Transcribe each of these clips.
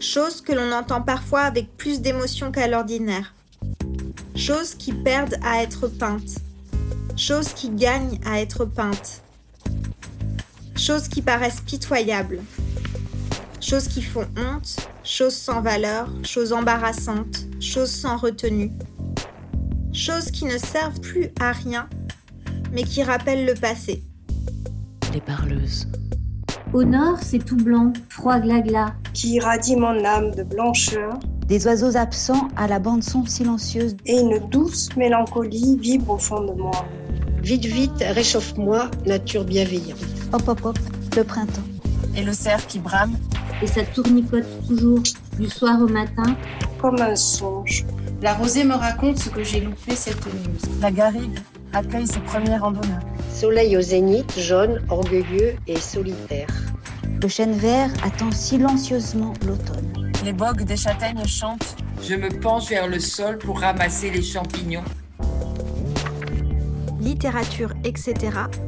Choses que l'on entend parfois avec plus d'émotion qu'à l'ordinaire. Choses qui perdent à être peintes. Choses qui gagnent à être peintes. Choses qui paraissent pitoyables. Choses qui font honte, choses sans valeur, choses embarrassantes, choses sans retenue. Choses qui ne servent plus à rien, mais qui rappellent le passé. Les parleuses. Au nord, c'est tout blanc, froid glas Qui irradie mon âme de blancheur. Des oiseaux absents à la bande-son silencieuse. Et une douce mélancolie vibre au fond de moi. Vite, vite, réchauffe-moi, nature bienveillante. Hop, hop, hop, le printemps. Et le cerf qui brame. Et ça tournicote toujours, du soir au matin. Comme un songe. La rosée me raconte ce que j'ai loupé cette nuit. La garrigue accueille ses premiers randonneurs. Soleil au zénith, jaune, orgueilleux et solitaire. Le chêne vert attend silencieusement l'automne. Les bogues des châtaignes chantent. Je me penche vers le sol pour ramasser les champignons. Littérature, etc.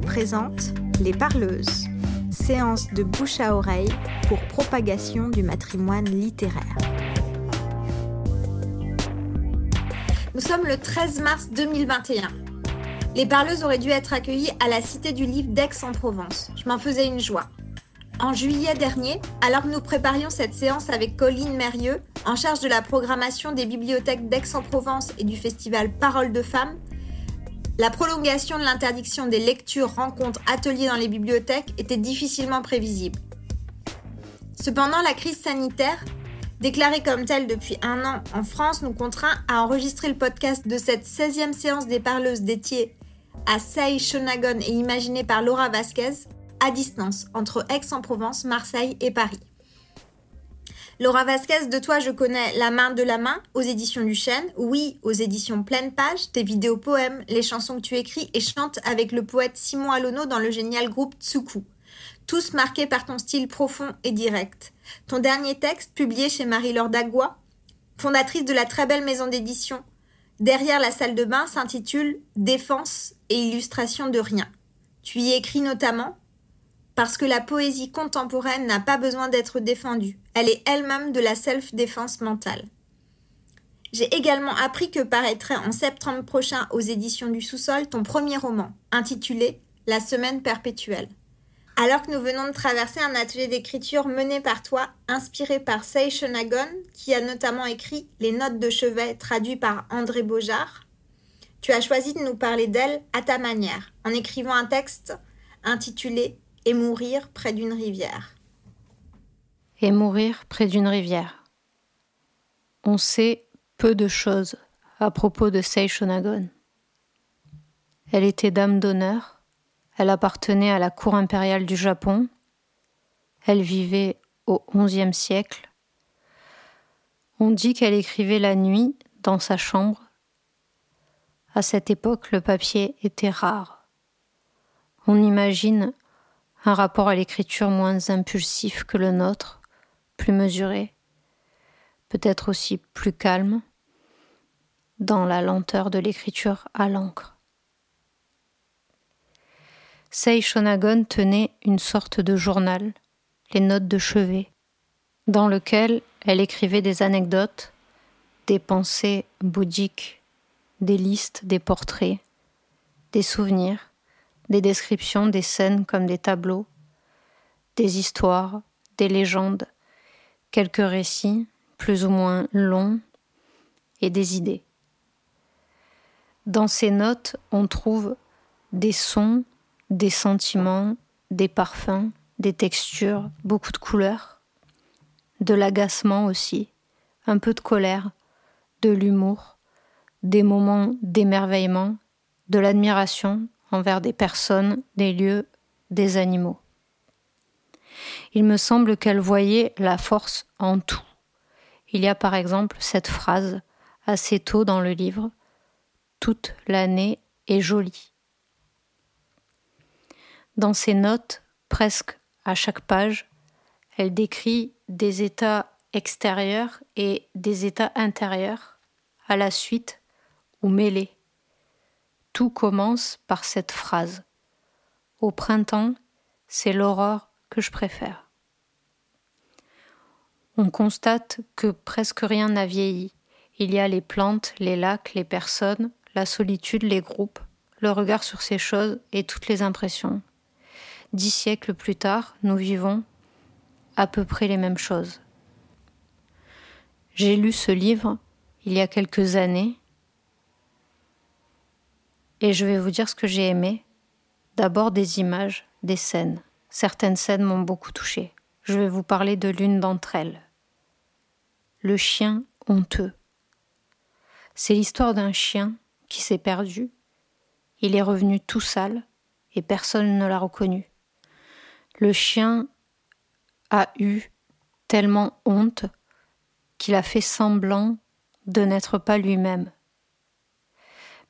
présente Les Parleuses, séance de bouche à oreille pour propagation du matrimoine littéraire. Nous sommes le 13 mars 2021. Les parleuses auraient dû être accueillies à la Cité du Livre d'Aix-en-Provence. Je m'en faisais une joie. En juillet dernier, alors que nous préparions cette séance avec Colline Mérieux, en charge de la programmation des bibliothèques d'Aix-en-Provence et du festival Parole de Femmes, la prolongation de l'interdiction des lectures, rencontres, ateliers dans les bibliothèques était difficilement prévisible. Cependant, la crise sanitaire, déclarée comme telle depuis un an en France, nous contraint à enregistrer le podcast de cette 16e séance des parleuses dédiée à Say Shonagon et imaginé par Laura Vasquez, à distance, entre Aix-en-Provence, Marseille et Paris. Laura Vasquez, de toi, je connais La main de la main aux éditions du oui, aux éditions Pleine Page, tes vidéos poèmes, les chansons que tu écris et chantes avec le poète Simon Alono dans le génial groupe Tsuku. Tous marqués par ton style profond et direct. Ton dernier texte, publié chez Marie-Laure Dagua, fondatrice de la très belle maison d'édition Derrière la salle de bain, s'intitule Défense et illustration de rien. Tu y écris notamment parce que la poésie contemporaine n'a pas besoin d'être défendue. Elle est elle-même de la self-défense mentale. J'ai également appris que paraîtrait en septembre prochain aux éditions du sous-sol ton premier roman, intitulé La semaine perpétuelle. Alors que nous venons de traverser un atelier d'écriture mené par toi, inspiré par Sei Shonagon, qui a notamment écrit Les notes de chevet traduit par André Beaujard, tu as choisi de nous parler d'elle à ta manière, en écrivant un texte intitulé Et mourir près d'une rivière. Et mourir près d'une rivière. On sait peu de choses à propos de Sei Shonagon. Elle était dame d'honneur, elle appartenait à la cour impériale du Japon. Elle vivait au XIe siècle. On dit qu'elle écrivait la nuit dans sa chambre. À cette époque, le papier était rare. On imagine un rapport à l'écriture moins impulsif que le nôtre, plus mesuré, peut-être aussi plus calme, dans la lenteur de l'écriture à l'encre. Sei Shonagon tenait une sorte de journal, les notes de chevet, dans lequel elle écrivait des anecdotes, des pensées bouddhiques, des listes, des portraits, des souvenirs, des descriptions des scènes comme des tableaux, des histoires, des légendes, quelques récits plus ou moins longs et des idées. Dans ces notes, on trouve des sons, des sentiments, des parfums, des textures, beaucoup de couleurs, de l'agacement aussi, un peu de colère, de l'humour, des moments d'émerveillement, de l'admiration envers des personnes, des lieux, des animaux. Il me semble qu'elle voyait la force en tout. Il y a par exemple cette phrase assez tôt dans le livre Toute l'année est jolie. Dans ses notes, presque à chaque page, elle décrit des états extérieurs et des états intérieurs, à la suite ou mêlés. Tout commence par cette phrase. Au printemps, c'est l'aurore que je préfère. On constate que presque rien n'a vieilli. Il y a les plantes, les lacs, les personnes, la solitude, les groupes, le regard sur ces choses et toutes les impressions. Dix siècles plus tard, nous vivons à peu près les mêmes choses. J'ai lu ce livre il y a quelques années et je vais vous dire ce que j'ai aimé. D'abord des images, des scènes. Certaines scènes m'ont beaucoup touché. Je vais vous parler de l'une d'entre elles. Le chien honteux. C'est l'histoire d'un chien qui s'est perdu. Il est revenu tout sale et personne ne l'a reconnu. Le chien a eu tellement honte qu'il a fait semblant de n'être pas lui-même.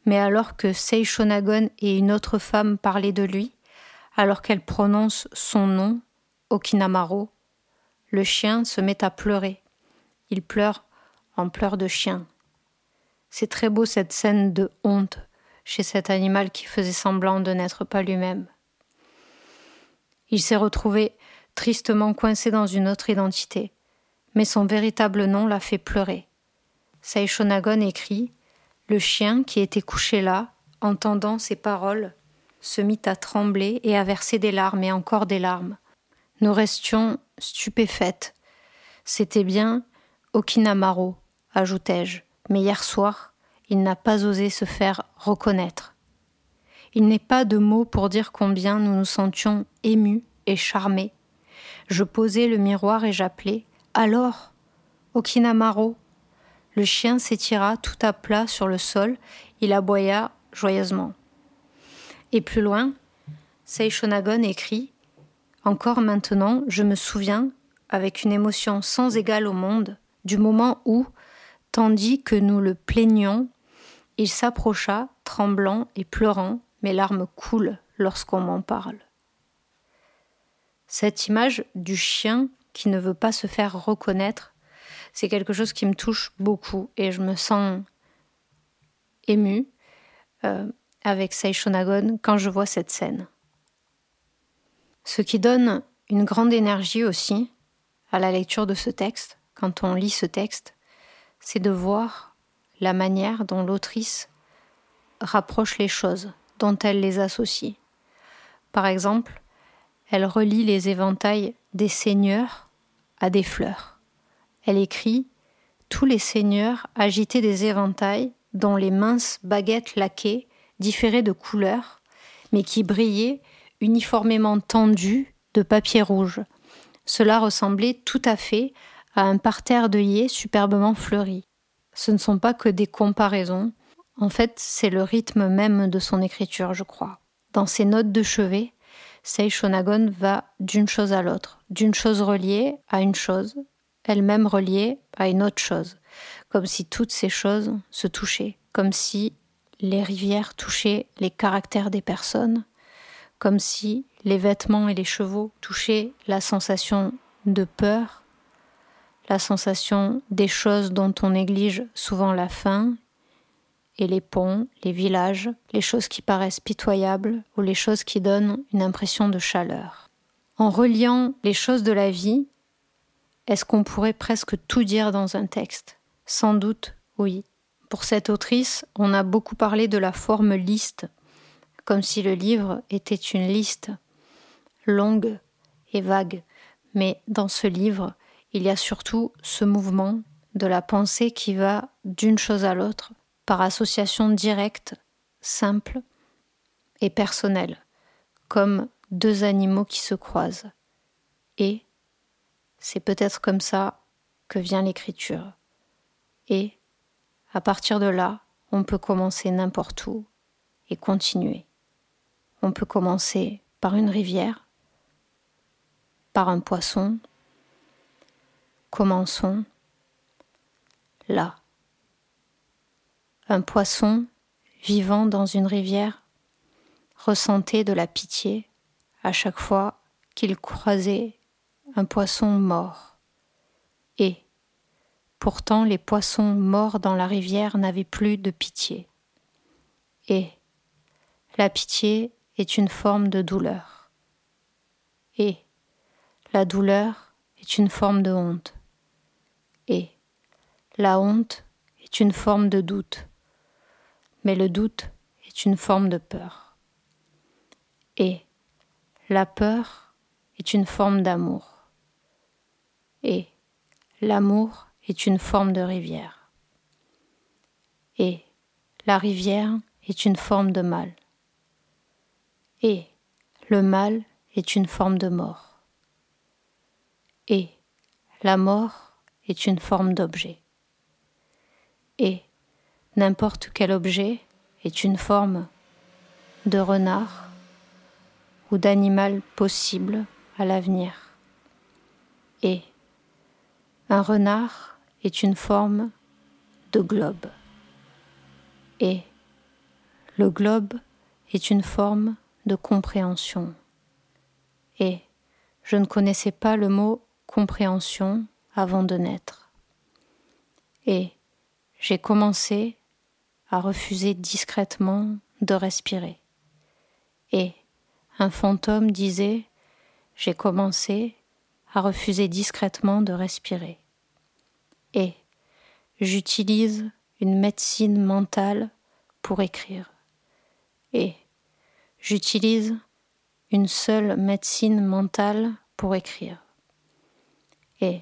Mais alors que Seishonagon et une autre femme parlaient de lui, alors qu'elle prononce son nom, Okinamaro, le chien se met à pleurer. Il pleure en pleurs de chien. C'est très beau cette scène de honte chez cet animal qui faisait semblant de n'être pas lui-même. Il s'est retrouvé tristement coincé dans une autre identité, mais son véritable nom l'a fait pleurer. Seishonagon écrit Le chien qui était couché là, entendant ces paroles, se mit à trembler et à verser des larmes et encore des larmes. Nous restions stupéfaites. C'était bien Okinamaro, ajoutai-je, mais hier soir, il n'a pas osé se faire reconnaître. Il n'est pas de mots pour dire combien nous nous sentions émus et charmés. Je posai le miroir et j'appelai Alors, Okinamaro Le chien s'étira tout à plat sur le sol, il aboya joyeusement. Et plus loin, Seishonagon écrit Encore maintenant, je me souviens, avec une émotion sans égale au monde, du moment où, tandis que nous le plaignions, il s'approcha, tremblant et pleurant, mes larmes coulent lorsqu'on m'en parle. Cette image du chien qui ne veut pas se faire reconnaître, c'est quelque chose qui me touche beaucoup et je me sens émue. Euh, avec Seishonagon quand je vois cette scène. Ce qui donne une grande énergie aussi à la lecture de ce texte, quand on lit ce texte, c'est de voir la manière dont l'autrice rapproche les choses, elle les associe. Par exemple, elle relie les éventails des seigneurs à des fleurs. Elle écrit Tous les seigneurs agitaient des éventails dont les minces baguettes laquées différés de couleurs, mais qui brillaient uniformément tendus de papier rouge. Cela ressemblait tout à fait à un parterre d'œillets superbement fleuri. Ce ne sont pas que des comparaisons, en fait c'est le rythme même de son écriture, je crois. Dans ses notes de chevet, Seishonagon va d'une chose à l'autre, d'une chose reliée à une chose, elle-même reliée à une autre chose, comme si toutes ces choses se touchaient, comme si les rivières touchaient les caractères des personnes, comme si les vêtements et les chevaux touchaient la sensation de peur, la sensation des choses dont on néglige souvent la fin, et les ponts, les villages, les choses qui paraissent pitoyables ou les choses qui donnent une impression de chaleur. En reliant les choses de la vie, est-ce qu'on pourrait presque tout dire dans un texte? Sans doute, oui. Pour cette autrice, on a beaucoup parlé de la forme liste, comme si le livre était une liste longue et vague. Mais dans ce livre, il y a surtout ce mouvement de la pensée qui va d'une chose à l'autre, par association directe, simple et personnelle, comme deux animaux qui se croisent. Et c'est peut-être comme ça que vient l'écriture. Et à partir de là, on peut commencer n'importe où et continuer. On peut commencer par une rivière, par un poisson. Commençons là. Un poisson vivant dans une rivière ressentait de la pitié à chaque fois qu'il croisait un poisson mort. Et, Pourtant les poissons morts dans la rivière n'avaient plus de pitié. Et la pitié est une forme de douleur. Et la douleur est une forme de honte. Et la honte est une forme de doute, mais le doute est une forme de peur. Et la peur est une forme d'amour. Et l'amour est une forme de rivière. Et la rivière est une forme de mal. Et le mal est une forme de mort. Et la mort est une forme d'objet. Et n'importe quel objet est une forme de renard ou d'animal possible à l'avenir. Et un renard est une forme de globe. Et le globe est une forme de compréhension. Et je ne connaissais pas le mot compréhension avant de naître. Et j'ai commencé à refuser discrètement de respirer. Et un fantôme disait J'ai commencé à refuser discrètement de respirer. Et j'utilise une médecine mentale pour écrire. Et j'utilise une seule médecine mentale pour écrire. Et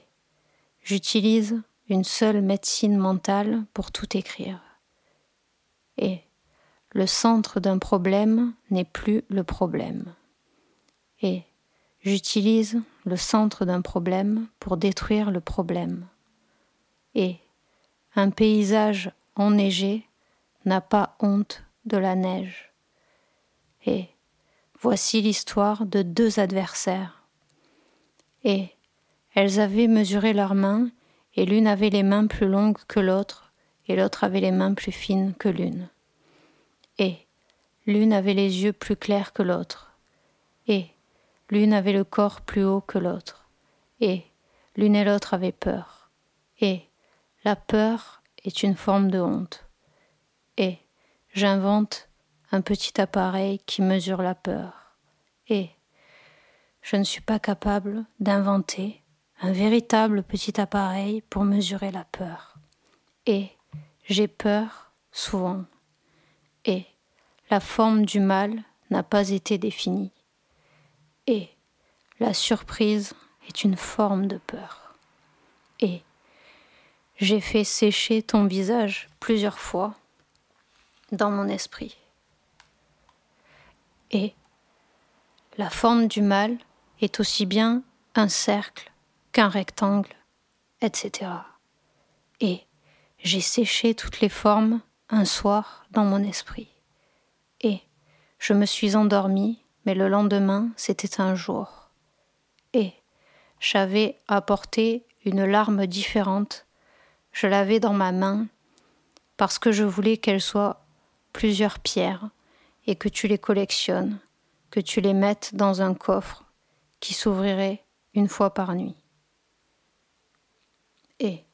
j'utilise une seule médecine mentale pour tout écrire. Et le centre d'un problème n'est plus le problème. Et j'utilise le centre d'un problème pour détruire le problème. Et un paysage enneigé n'a pas honte de la neige. Et voici l'histoire de deux adversaires. Et elles avaient mesuré leurs mains, et l'une avait les mains plus longues que l'autre, et l'autre avait les mains plus fines que l'une. Et l'une avait les yeux plus clairs que l'autre, et l'une avait le corps plus haut que l'autre, et l'une et l'autre avaient peur. Et la peur est une forme de honte. Et j'invente un petit appareil qui mesure la peur. Et je ne suis pas capable d'inventer un véritable petit appareil pour mesurer la peur. Et j'ai peur souvent. Et la forme du mal n'a pas été définie. Et la surprise est une forme de peur. Et j'ai fait sécher ton visage plusieurs fois dans mon esprit. Et la forme du mal est aussi bien un cercle qu'un rectangle, etc. Et j'ai séché toutes les formes un soir dans mon esprit. Et je me suis endormie, mais le lendemain c'était un jour. Et j'avais apporté une larme différente, je l'avais dans ma main, parce que je voulais qu'elle soit plusieurs pierres et que tu les collectionnes, que tu les mettes dans un coffre qui s'ouvrirait une fois par nuit. Et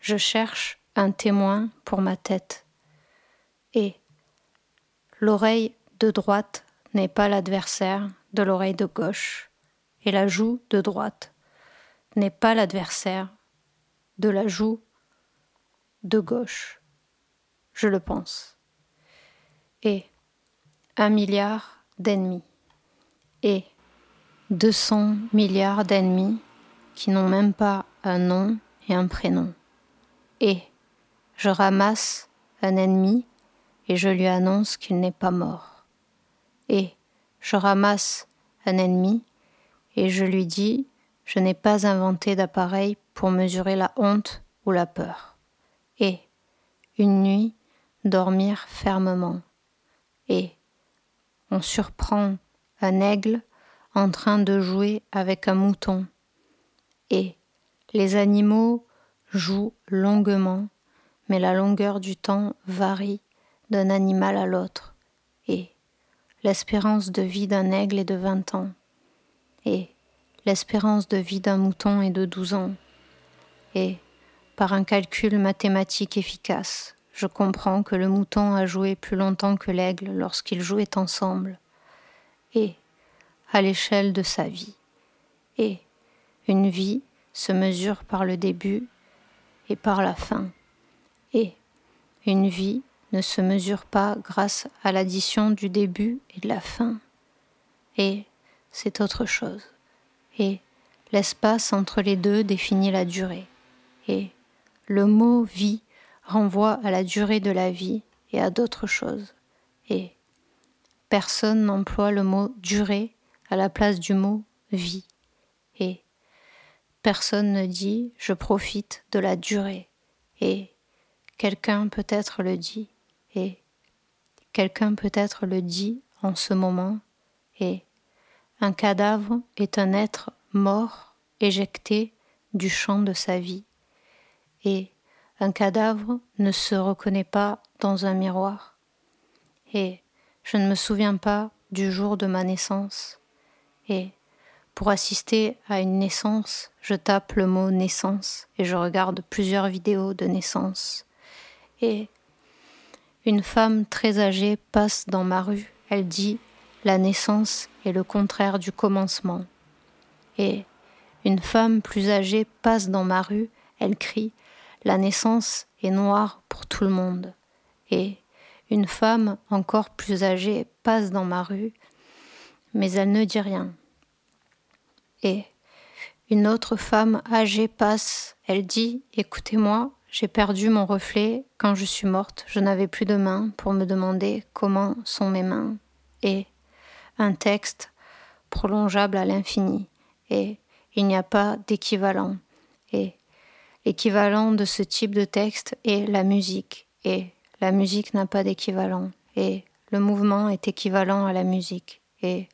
je cherche un témoin pour ma tête. Et l'oreille de droite n'est pas l'adversaire de l'oreille de gauche, et la joue de droite n'est pas l'adversaire de la joue de gauche. Je le pense. Et un milliard d'ennemis. Et 200 milliards d'ennemis qui n'ont même pas un nom et un prénom. Et je ramasse un ennemi et je lui annonce qu'il n'est pas mort. Et je ramasse un ennemi et je lui dis je n'ai pas inventé d'appareil pour mesurer la honte ou la peur. Et une nuit, dormir fermement. Et on surprend un aigle en train de jouer avec un mouton. Et les animaux jouent longuement, mais la longueur du temps varie d'un animal à l'autre. Et l'espérance de vie d'un aigle est de vingt ans. Et l'espérance de vie d'un mouton est de douze ans. Et par un calcul mathématique efficace, je comprends que le mouton a joué plus longtemps que l'aigle lorsqu'ils jouaient ensemble, et à l'échelle de sa vie. Et une vie se mesure par le début et par la fin. Et une vie ne se mesure pas grâce à l'addition du début et de la fin. Et c'est autre chose. Et l'espace entre les deux définit la durée. Et le mot vie renvoie à la durée de la vie et à d'autres choses. Et personne n'emploie le mot durée à la place du mot vie. Personne ne dit je profite de la durée. Et quelqu'un peut-être le dit. Et quelqu'un peut-être le dit en ce moment. Et un cadavre est un être mort éjecté du champ de sa vie. Et un cadavre ne se reconnaît pas dans un miroir. Et je ne me souviens pas du jour de ma naissance. Et pour assister à une naissance, je tape le mot naissance et je regarde plusieurs vidéos de naissance. Et une femme très âgée passe dans ma rue. Elle dit La naissance est le contraire du commencement. Et une femme plus âgée passe dans ma rue. Elle crie la naissance est noire pour tout le monde. Et une femme encore plus âgée passe dans ma rue, mais elle ne dit rien. Et une autre femme âgée passe, elle dit Écoutez-moi, j'ai perdu mon reflet quand je suis morte, je n'avais plus de mains pour me demander comment sont mes mains. Et un texte prolongeable à l'infini. Et il n'y a pas d'équivalent. Et L'équivalent de ce type de texte est la musique, et la musique n'a pas d'équivalent, et le mouvement est équivalent à la musique, et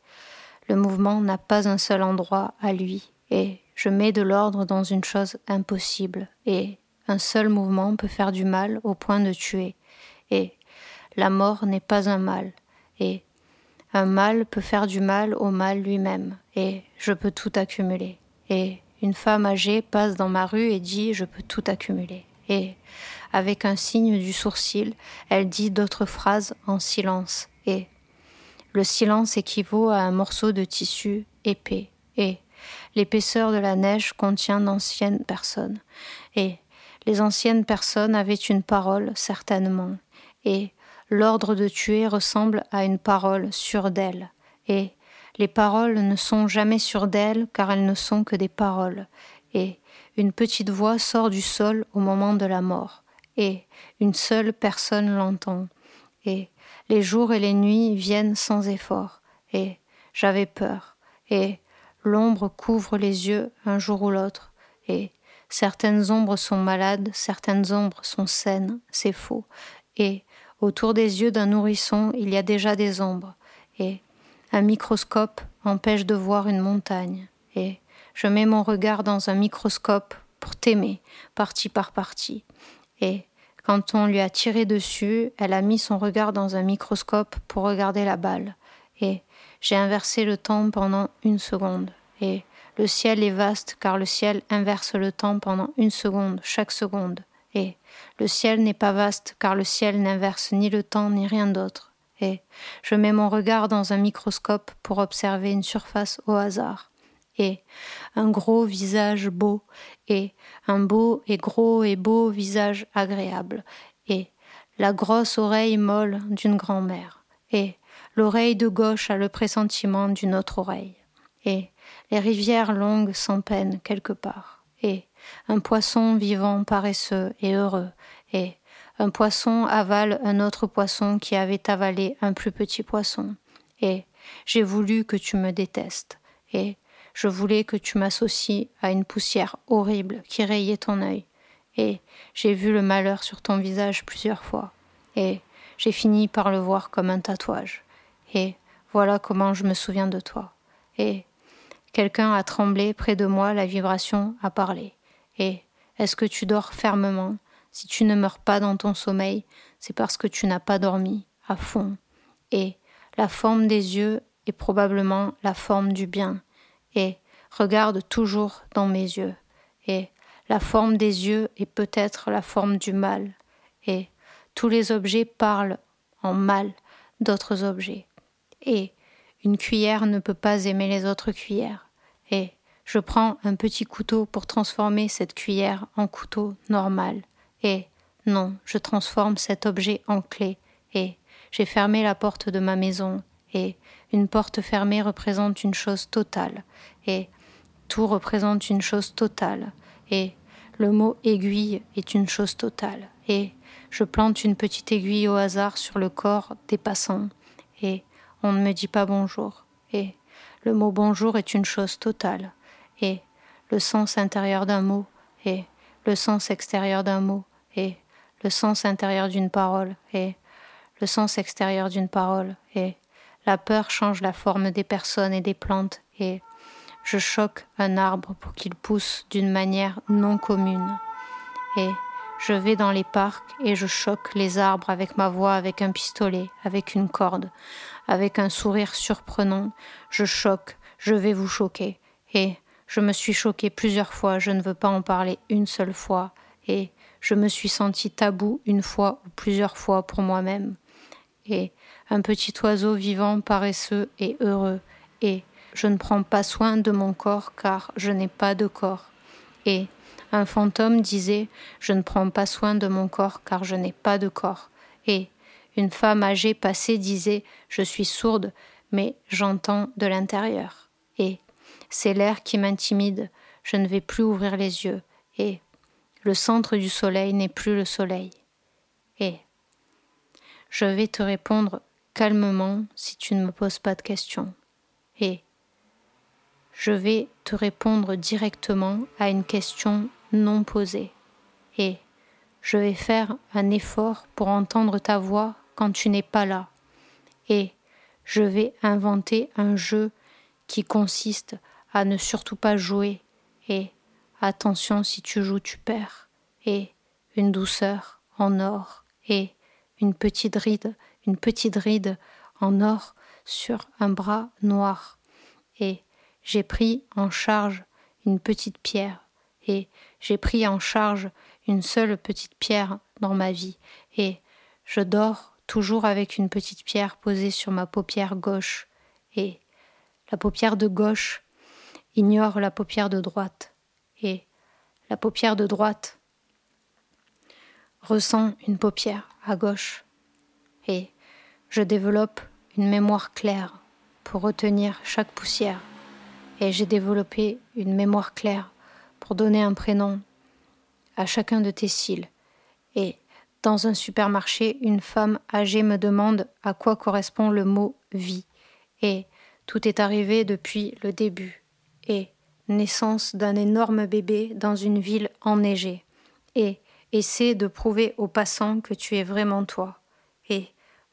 le mouvement n'a pas un seul endroit à lui, et je mets de l'ordre dans une chose impossible, et un seul mouvement peut faire du mal au point de tuer, et la mort n'est pas un mal, et un mal peut faire du mal au mal lui-même, et je peux tout accumuler, et une femme âgée passe dans ma rue et dit Je peux tout accumuler. Et, avec un signe du sourcil, elle dit d'autres phrases en silence. Et le silence équivaut à un morceau de tissu épais. Et l'épaisseur de la neige contient d'anciennes personnes. Et les anciennes personnes avaient une parole, certainement. Et l'ordre de tuer ressemble à une parole sûre d'elle. Et les paroles ne sont jamais sûres d'elles car elles ne sont que des paroles, et une petite voix sort du sol au moment de la mort, et une seule personne l'entend, et les jours et les nuits viennent sans effort, et j'avais peur, et l'ombre couvre les yeux un jour ou l'autre, et certaines ombres sont malades, certaines ombres sont saines, c'est faux, et autour des yeux d'un nourrisson il y a déjà des ombres, et un microscope empêche de voir une montagne, et je mets mon regard dans un microscope pour t'aimer, partie par partie. Et quand on lui a tiré dessus, elle a mis son regard dans un microscope pour regarder la balle. Et j'ai inversé le temps pendant une seconde. Et le ciel est vaste car le ciel inverse le temps pendant une seconde, chaque seconde. Et le ciel n'est pas vaste car le ciel n'inverse ni le temps ni rien d'autre et je mets mon regard dans un microscope pour observer une surface au hasard, et un gros visage beau, et un beau et gros et beau visage agréable, et la grosse oreille molle d'une grand-mère, et l'oreille de gauche a le pressentiment d'une autre oreille, et les rivières longues sans peine quelque part, et un poisson vivant paresseux et heureux, et un poisson avale un autre poisson qui avait avalé un plus petit poisson. Et j'ai voulu que tu me détestes. Et je voulais que tu m'associes à une poussière horrible qui rayait ton œil. Et j'ai vu le malheur sur ton visage plusieurs fois. Et j'ai fini par le voir comme un tatouage. Et voilà comment je me souviens de toi. Et quelqu'un a tremblé près de moi, la vibration a parlé. Et est-ce que tu dors fermement? Si tu ne meurs pas dans ton sommeil, c'est parce que tu n'as pas dormi à fond. Et la forme des yeux est probablement la forme du bien. Et regarde toujours dans mes yeux. Et la forme des yeux est peut-être la forme du mal. Et tous les objets parlent en mal d'autres objets. Et une cuillère ne peut pas aimer les autres cuillères. Et je prends un petit couteau pour transformer cette cuillère en couteau normal. Et non, je transforme cet objet en clé. Et j'ai fermé la porte de ma maison. Et une porte fermée représente une chose totale. Et tout représente une chose totale. Et le mot aiguille est une chose totale. Et je plante une petite aiguille au hasard sur le corps des passants. Et on ne me dit pas bonjour. Et le mot bonjour est une chose totale. Et le sens intérieur d'un mot et le sens extérieur d'un mot et le sens intérieur d'une parole et le sens extérieur d'une parole et la peur change la forme des personnes et des plantes et je choque un arbre pour qu'il pousse d'une manière non commune et je vais dans les parcs et je choque les arbres avec ma voix, avec un pistolet, avec une corde, avec un sourire surprenant. Je choque, je vais vous choquer. Et je me suis choqué plusieurs fois, je ne veux pas en parler une seule fois. Et je me suis senti tabou une fois ou plusieurs fois pour moi-même. Et un petit oiseau vivant, paresseux et heureux. Et je ne prends pas soin de mon corps car je n'ai pas de corps. Et un fantôme disait Je ne prends pas soin de mon corps car je n'ai pas de corps. Et une femme âgée passée disait Je suis sourde, mais j'entends de l'intérieur. Et c'est l'air qui m'intimide, je ne vais plus ouvrir les yeux. Et le centre du soleil n'est plus le soleil. Et je vais te répondre calmement si tu ne me poses pas de questions. Et je vais te répondre directement à une question non posée. Et je vais faire un effort pour entendre ta voix quand tu n'es pas là. Et je vais inventer un jeu qui consiste à ne surtout pas jouer et attention si tu joues tu perds et une douceur en or et une petite ride, une petite ride en or sur un bras noir. Et j'ai pris en charge une petite pierre. Et j'ai pris en charge une seule petite pierre dans ma vie, et je dors toujours avec une petite pierre posée sur ma paupière gauche, et la paupière de gauche ignore la paupière de droite, et la paupière de droite ressent une paupière à gauche, et je développe une mémoire claire pour retenir chaque poussière, et j'ai développé une mémoire claire pour donner un prénom à chacun de tes cils. Et dans un supermarché, une femme âgée me demande à quoi correspond le mot vie. Et tout est arrivé depuis le début. Et naissance d'un énorme bébé dans une ville enneigée. Et essaie de prouver aux passants que tu es vraiment toi.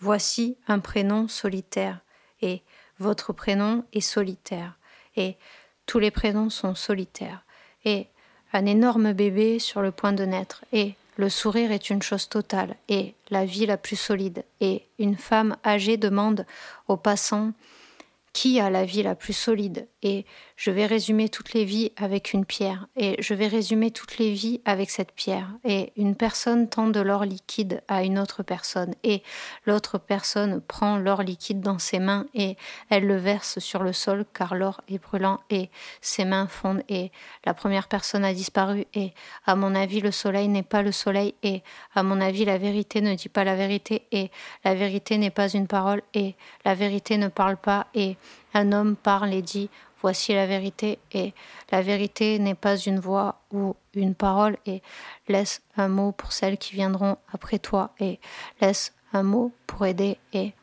Voici un prénom solitaire. Et votre prénom est solitaire. Et tous les prénoms sont solitaires et un énorme bébé sur le point de naître, et le sourire est une chose totale, et la vie la plus solide, et une femme âgée demande aux passants qui a la vie la plus solide Et je vais résumer toutes les vies avec une pierre. Et je vais résumer toutes les vies avec cette pierre. Et une personne tend de l'or liquide à une autre personne. Et l'autre personne prend l'or liquide dans ses mains et elle le verse sur le sol car l'or est brûlant et ses mains fondent. Et la première personne a disparu. Et à mon avis, le soleil n'est pas le soleil. Et à mon avis, la vérité ne dit pas la vérité. Et la vérité n'est pas une parole. Et la vérité ne parle pas. Et un homme parle et dit Voici la vérité, et la vérité n'est pas une voix ou une parole, et laisse un mot pour celles qui viendront après toi, et laisse un mot pour aider, et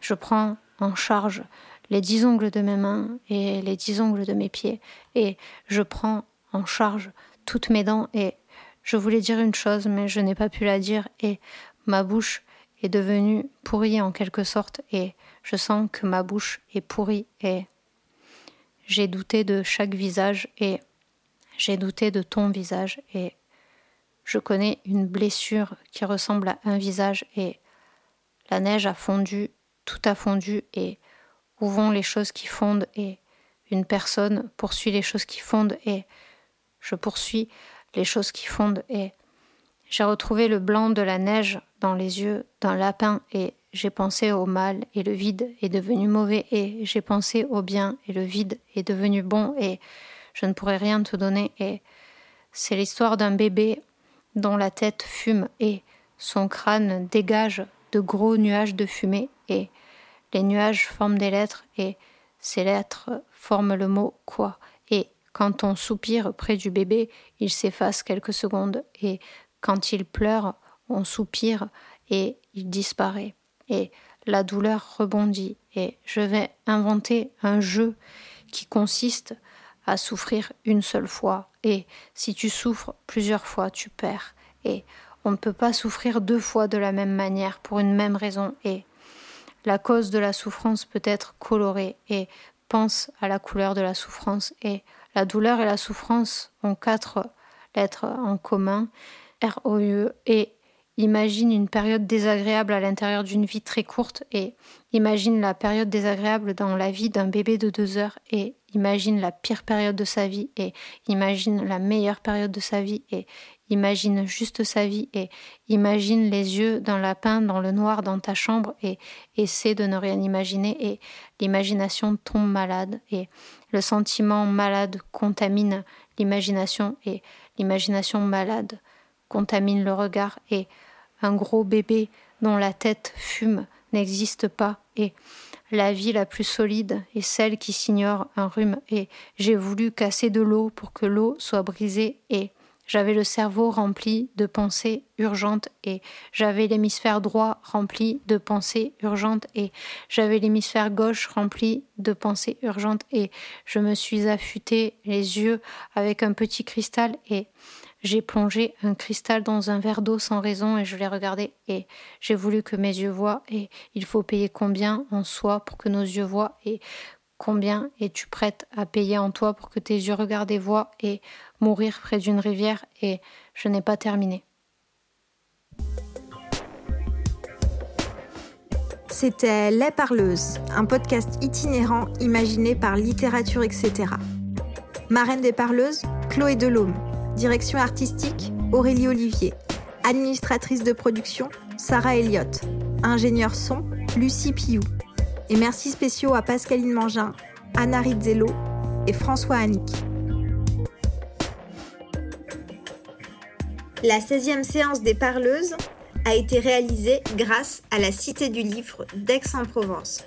je prends en charge les dix ongles de mes mains et les dix ongles de mes pieds, et je prends en charge toutes mes dents, et je voulais dire une chose, mais je n'ai pas pu la dire, et ma bouche est devenue pourrie en quelque sorte, et je sens que ma bouche est pourrie et j'ai douté de chaque visage et j'ai douté de ton visage et je connais une blessure qui ressemble à un visage et la neige a fondu, tout a fondu et où vont les choses qui fondent et une personne poursuit les choses qui fondent et je poursuis les choses qui fondent et j'ai retrouvé le blanc de la neige dans les yeux d'un lapin et j'ai pensé au mal et le vide est devenu mauvais et j'ai pensé au bien et le vide est devenu bon et je ne pourrai rien te donner. Et c'est l'histoire d'un bébé dont la tête fume et son crâne dégage de gros nuages de fumée et les nuages forment des lettres et ces lettres forment le mot quoi. Et quand on soupire près du bébé, il s'efface quelques secondes et quand il pleure, on soupire et il disparaît. Et la douleur rebondit. Et je vais inventer un jeu qui consiste à souffrir une seule fois. Et si tu souffres plusieurs fois, tu perds. Et on ne peut pas souffrir deux fois de la même manière pour une même raison. Et la cause de la souffrance peut être colorée. Et pense à la couleur de la souffrance. Et la douleur et la souffrance ont quatre lettres en commun. R O E et Imagine une période désagréable à l'intérieur d'une vie très courte et imagine la période désagréable dans la vie d'un bébé de deux heures et imagine la pire période de sa vie et imagine la meilleure période de sa vie et imagine juste sa vie et imagine les yeux d'un lapin dans le noir dans ta chambre et essaie de ne rien imaginer et l'imagination tombe malade et le sentiment malade contamine l'imagination et l'imagination malade contamine le regard et un gros bébé dont la tête fume n'existe pas, et la vie la plus solide est celle qui s'ignore un rhume, et j'ai voulu casser de l'eau pour que l'eau soit brisée, et j'avais le cerveau rempli de pensées urgentes, et j'avais l'hémisphère droit rempli de pensées urgentes, et j'avais l'hémisphère gauche rempli de pensées urgentes, et je me suis affûté les yeux avec un petit cristal, et j'ai plongé un cristal dans un verre d'eau sans raison et je l'ai regardé et j'ai voulu que mes yeux voient et il faut payer combien en soi pour que nos yeux voient et combien es-tu prête à payer en toi pour que tes yeux regardent et voient et mourir près d'une rivière et je n'ai pas terminé. C'était Les Parleuses, un podcast itinérant imaginé par Littérature etc. Marraine des Parleuses, Chloé Delhomme. Direction artistique, Aurélie Olivier. Administratrice de production, Sarah Elliott. Ingénieur son, Lucie Piou. Et merci spéciaux à Pascaline Mangin, Anna Rizzello et François Annick. La 16e séance des parleuses a été réalisée grâce à la Cité du Livre d'Aix-en-Provence.